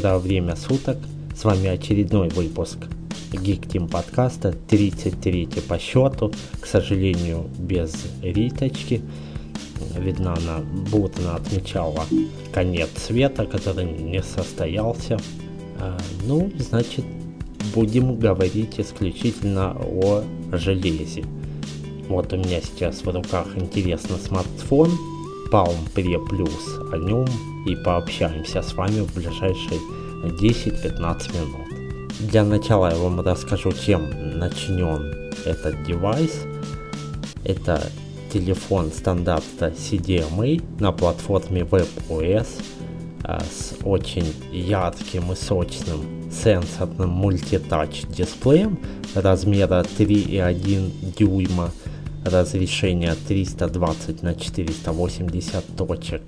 Доброе время суток. С вами очередной выпуск Team подкаста, 33 по счету. К сожалению, без Риточки. Видно, она будто отмечала конец света, который не состоялся. А, ну, значит, будем говорить исключительно о железе. Вот у меня сейчас в руках интересный смартфон Palm Pre Plus. О нем и пообщаемся с вами в ближайшие 10-15 минут. Для начала я вам расскажу, чем начнен этот девайс. Это телефон стандарта CDMA на платформе WebOS а, с очень ярким и сочным сенсорным мультитач дисплеем размера 3,1 дюйма разрешение 320 на 480 точек.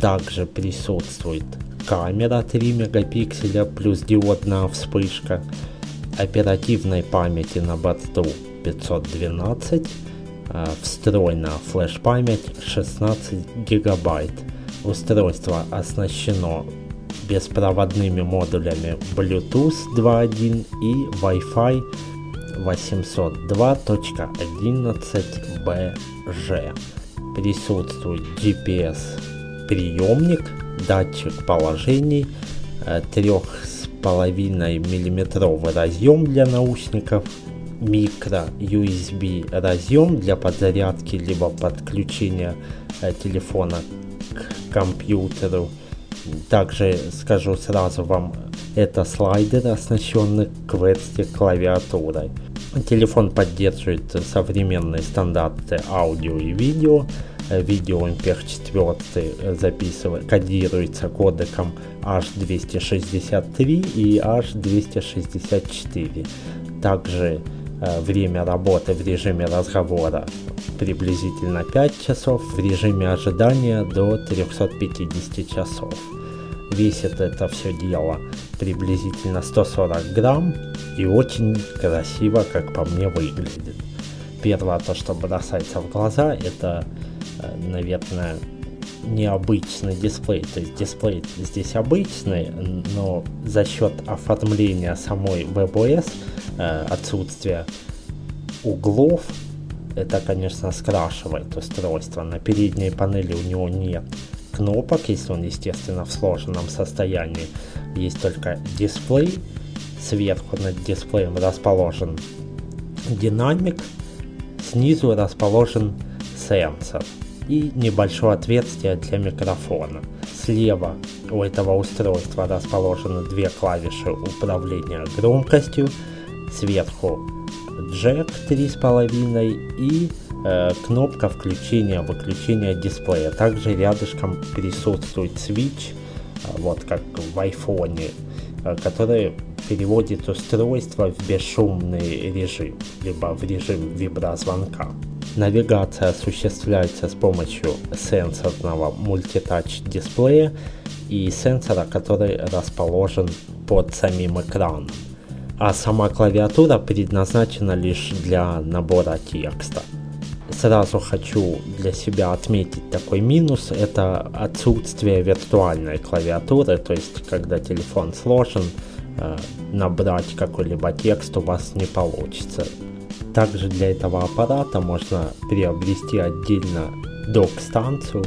Также присутствует камера 3 мегапикселя плюс диодная вспышка, оперативной памяти на борту 512, э, встроена флеш-память 16 гигабайт. Устройство оснащено беспроводными модулями Bluetooth 2.1 и Wi-Fi 802.11bg. Присутствует GPS приемник, датчик положений, 3,5 миллиметровый разъем для наушников, микро USB разъем для подзарядки либо подключения э, телефона к компьютеру. Также скажу сразу вам, это слайдер, оснащенный QWERTY клавиатурой. Телефон поддерживает современные стандарты аудио и видео. Видео MP4 записывает, кодируется кодеком H263 и H264. Также э, время работы в режиме разговора приблизительно 5 часов, в режиме ожидания до 350 часов. Весит это все дело приблизительно 140 грамм и очень красиво, как по мне, выглядит. Первое, то, что бросается в глаза, это, э, наверное, необычный дисплей. То есть дисплей здесь обычный, но за счет оформления самой WebOS, э, отсутствия углов, это, конечно, скрашивает устройство. На передней панели у него нет кнопок, если он, естественно, в сложенном состоянии. Есть только дисплей. Сверху над дисплеем расположен динамик. Снизу расположен сенсор и небольшое отверстие для микрофона. Слева у этого устройства расположены две клавиши управления громкостью. Сверху джек 3,5 и кнопка включения-выключения дисплея. Также рядышком присутствует switch, э, вот как в айфоне, э, который переводит устройство в бесшумный режим, либо в режим виброзвонка. Навигация осуществляется с помощью сенсорного мультитач дисплея и сенсора, который расположен под самим экраном. А сама клавиатура предназначена лишь для набора текста сразу хочу для себя отметить такой минус, это отсутствие виртуальной клавиатуры, то есть когда телефон сложен, э, набрать какой-либо текст у вас не получится. Также для этого аппарата можно приобрести отдельно док-станцию,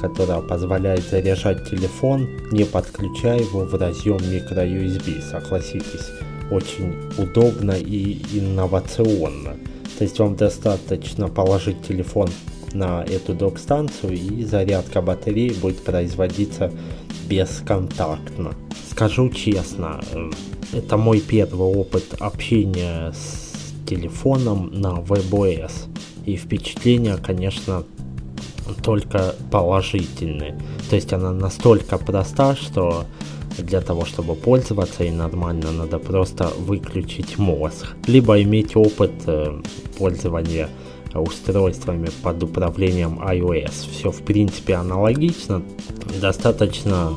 которая позволяет заряжать телефон, не подключая его в разъем microUSB. Согласитесь, очень удобно и инновационно. То есть вам достаточно положить телефон на эту док-станцию и зарядка батареи будет производиться бесконтактно. Скажу честно, э, это мой первый опыт общения с телефоном на WebOS. И впечатления, конечно, только положительные. То есть она настолько проста, что для того, чтобы пользоваться и нормально, надо просто выключить мозг. Либо иметь опыт э, пользования устройствами под управлением iOS. Все в принципе аналогично. Достаточно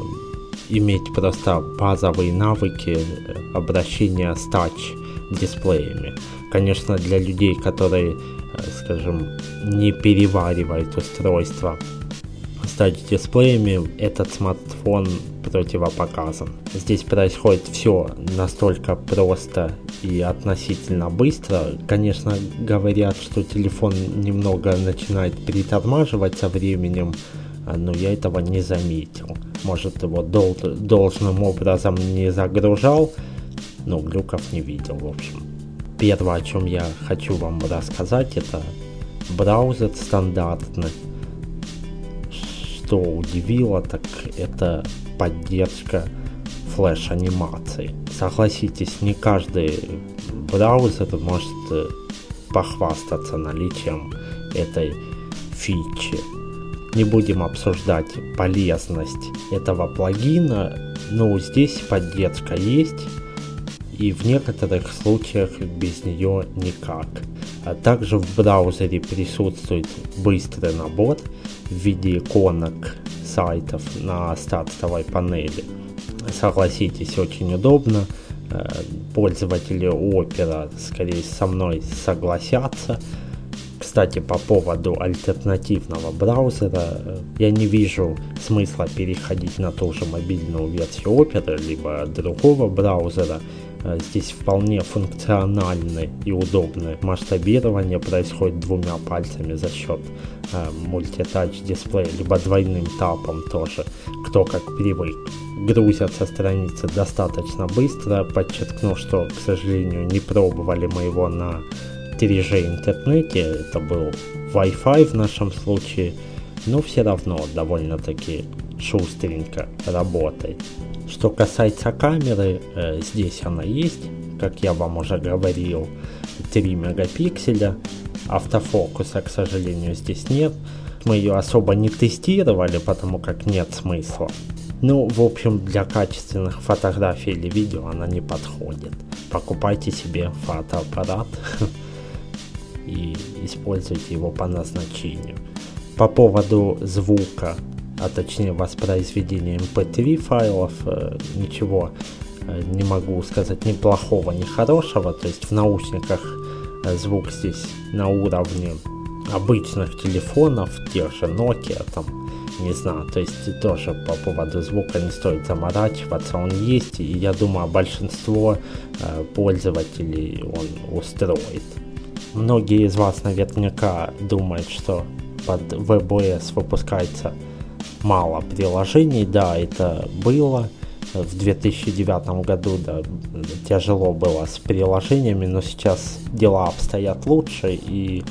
иметь просто базовые навыки э, обращения с тач дисплеями. Конечно, для людей, которые, э, скажем, не переваривают устройство с тач-дисплеями этот смартфон противопоказан. Здесь происходит все настолько просто и относительно быстро. Конечно, говорят, что телефон немного начинает притормаживать со временем, но я этого не заметил. Может, его дол должным образом не загружал, но глюков не видел, в общем. Первое, о чем я хочу вам рассказать, это браузер стандартный. Что удивило, так это поддержка флеш-анимации. Согласитесь, не каждый браузер может э, похвастаться наличием этой фичи. Не будем обсуждать полезность этого плагина, но здесь поддержка есть, и в некоторых случаях без нее никак. А также в браузере присутствует быстрый набор в виде иконок сайтов на стартовой панели. Согласитесь, очень удобно. Э, пользователи Opera, скорее со мной согласятся. Кстати, по поводу альтернативного браузера, э, я не вижу смысла переходить на ту же мобильную версию Opera, либо другого браузера. Э, здесь вполне функциональное и удобное масштабирование происходит двумя пальцами за счет э, мультитач дисплея, либо двойным тапом тоже, кто как привык. Грузятся страницы достаточно быстро, подчеркну, что, к сожалению, не пробовали мы его на 3G интернете, это был Wi-Fi в нашем случае, но все равно довольно-таки шустренько работает. Что касается камеры, э, здесь она есть, как я вам уже говорил, 3 мегапикселя. Автофокуса, к сожалению, здесь нет. Мы ее особо не тестировали, потому как нет смысла. Ну, в общем, для качественных фотографий или видео она не подходит. Покупайте себе фотоаппарат и используйте его по назначению. По поводу звука а точнее воспроизведение mp3 файлов, э, ничего э, не могу сказать ни плохого, ни хорошего, то есть в наушниках э, звук здесь на уровне обычных телефонов, тех же Nokia, там, не знаю, то есть тоже по поводу звука не стоит заморачиваться, он есть, и я думаю, большинство пользователей он устроит. Многие из вас наверняка думают, что под WebOS выпускается мало приложений, да, это было. В 2009 году, да, тяжело было с приложениями, но сейчас дела обстоят лучше, и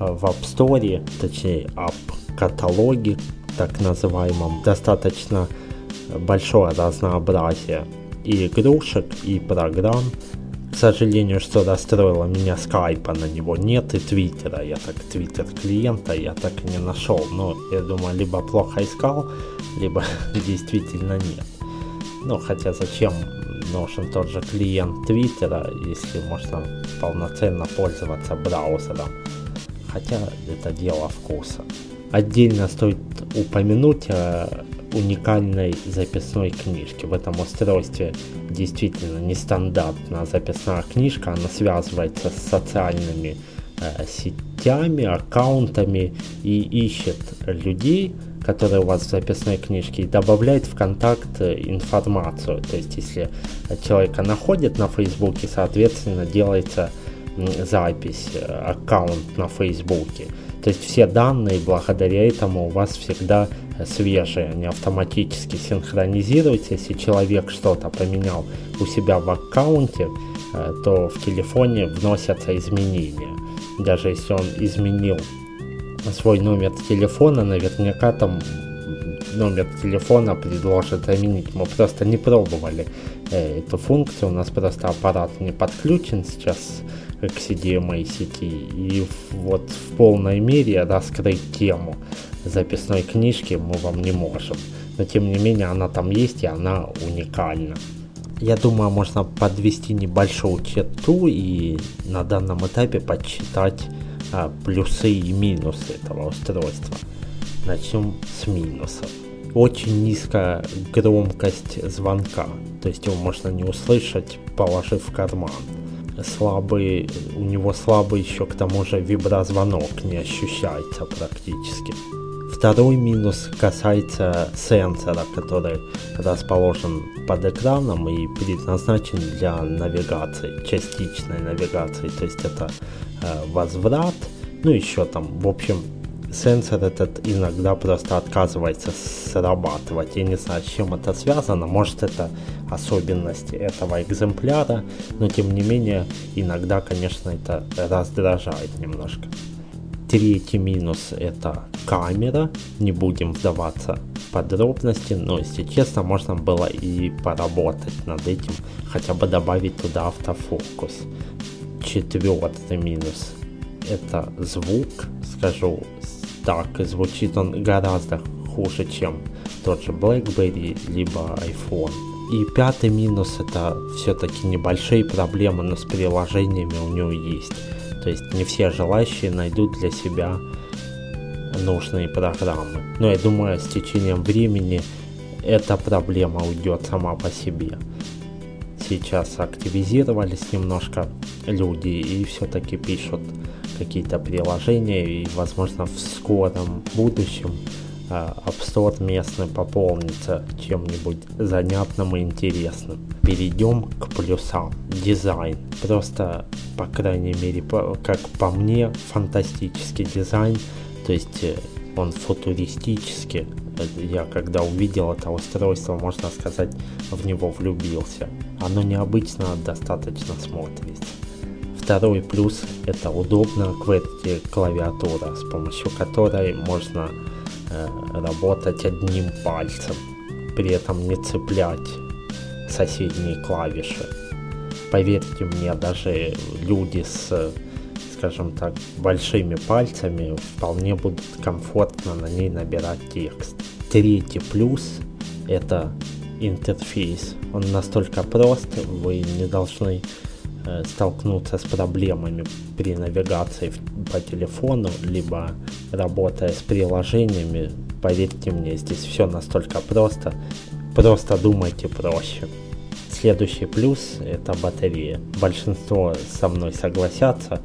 э, в App Store, точнее, App каталоге, так называемом, достаточно большое разнообразие и игрушек, и программ, к сожалению, что расстроило меня, скайпа на него нет и твиттера. Я так твиттер клиента я так и не нашел. Но я думаю, либо плохо искал, либо действительно нет. Ну, хотя зачем нужен тот же клиент твиттера, если можно полноценно пользоваться браузером. Хотя это дело вкуса. Отдельно стоит упомянуть уникальной записной книжки. В этом устройстве действительно нестандартная записная книжка, она связывается с социальными э, сетями, аккаунтами и ищет людей, которые у вас в записной книжке, и добавляет в контакт э, информацию. То есть, если человека находит на Фейсбуке, соответственно, делается запись, э, аккаунт на Фейсбуке. То есть все данные благодаря этому у вас всегда свежие, они автоматически синхронизируются. Если человек что-то поменял у себя в аккаунте, э, то в телефоне вносятся изменения. Даже если он изменил свой номер телефона, наверняка там номер телефона предложит заменить. Мы просто не пробовали э, эту функцию, у нас просто аппарат не подключен сейчас к CDMA сети. И вот в полной мере раскрыть тему записной книжки мы вам не можем. Но тем не менее она там есть и она уникальна. Я думаю, можно подвести небольшую черту и на данном этапе подсчитать а, плюсы и минусы этого устройства. Начнем с минусов. Очень низкая громкость звонка, то есть его можно не услышать, положив в карман. Слабый, у него слабый еще к тому же виброзвонок не ощущается практически Второй минус касается сенсора, который расположен под экраном и предназначен для навигации, частичной навигации. То есть это э, возврат, ну еще там, в общем, сенсор этот иногда просто отказывается срабатывать. Я не знаю, с чем это связано. Может это особенность этого экземпляра, но тем не менее иногда, конечно, это раздражает немножко. Третий минус это камера. Не будем вдаваться в подробности, но если честно, можно было и поработать над этим, хотя бы добавить туда автофокус. Четвертый минус это звук, скажу так, звучит он гораздо хуже, чем тот же BlackBerry, либо iPhone. И пятый минус это все-таки небольшие проблемы, но с приложениями у него есть. То есть не все желающие найдут для себя нужные программы. Но я думаю, с течением времени эта проблема уйдет сама по себе. Сейчас активизировались немножко люди и все-таки пишут какие-то приложения и, возможно, в скором будущем App Store местный пополнится чем-нибудь занятным и интересным. Перейдем к плюсам. Дизайн. Просто, по крайней мере, как по мне, фантастический дизайн. То есть э, он футуристический. Я когда увидел это устройство, можно сказать, в него влюбился. Оно необычно достаточно смотрится. Второй плюс это QWERTY клавиатура, с помощью которой можно э, работать одним пальцем, при этом не цеплять соседние клавиши. Поверьте мне, даже люди с, скажем так, большими пальцами вполне будут комфортно на ней набирать текст. Третий плюс это интерфейс. Он настолько прост, вы не должны Э, столкнуться с проблемами при навигации по телефону, либо работая с приложениями, поверьте мне, здесь все настолько просто. Просто думайте проще. Следующий плюс это батарея. Большинство со мной согласятся.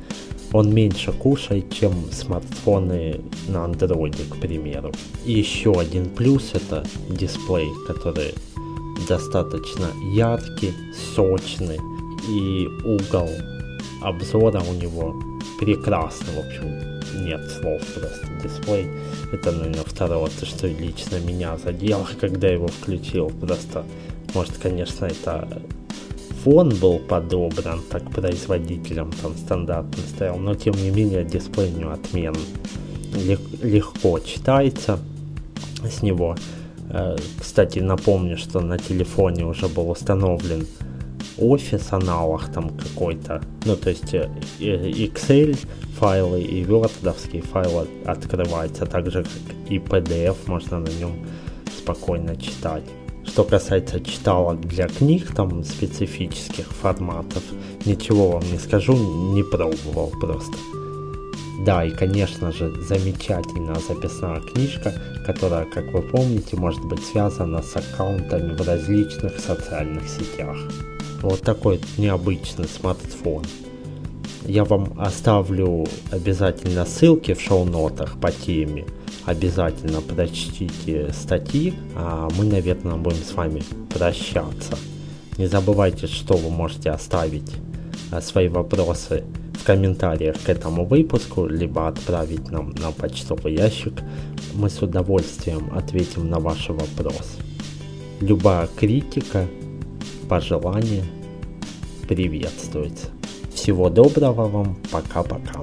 Он меньше кушает, чем смартфоны на андроиде, к примеру. И еще один плюс это дисплей, который достаточно яркий, сочный, и угол обзора у него прекрасный, в общем, нет слов просто. Дисплей, это, наверное, второе, то, что лично меня задело, когда его включил. Просто, может, конечно, это фон был подобран так производителем, там стандартно стоял, но тем не менее дисплей у него отменный. Легко читается с него. Э, кстати, напомню, что на телефоне уже был установлен офис аналог там какой-то. Ну, то есть э, Excel файлы и wordовские файлы открываются, так же как и PDF можно на нем спокойно читать. Что касается читалок для книг, там специфических форматов, ничего вам не скажу, не пробовал просто. Да, и конечно же замечательная записная книжка, которая, как вы помните, может быть связана с аккаунтами в различных социальных сетях. Вот такой необычный смартфон. Я вам оставлю обязательно ссылки в шоу-нотах по теме. Обязательно прочтите статьи, а мы, наверное, будем с вами прощаться. Не забывайте, что вы можете оставить а, свои вопросы в комментариях к этому выпуску, либо отправить нам на почтовый ящик. Мы с удовольствием ответим на ваши вопросы. Любая критика пожелания приветствуется. Всего доброго вам, пока-пока.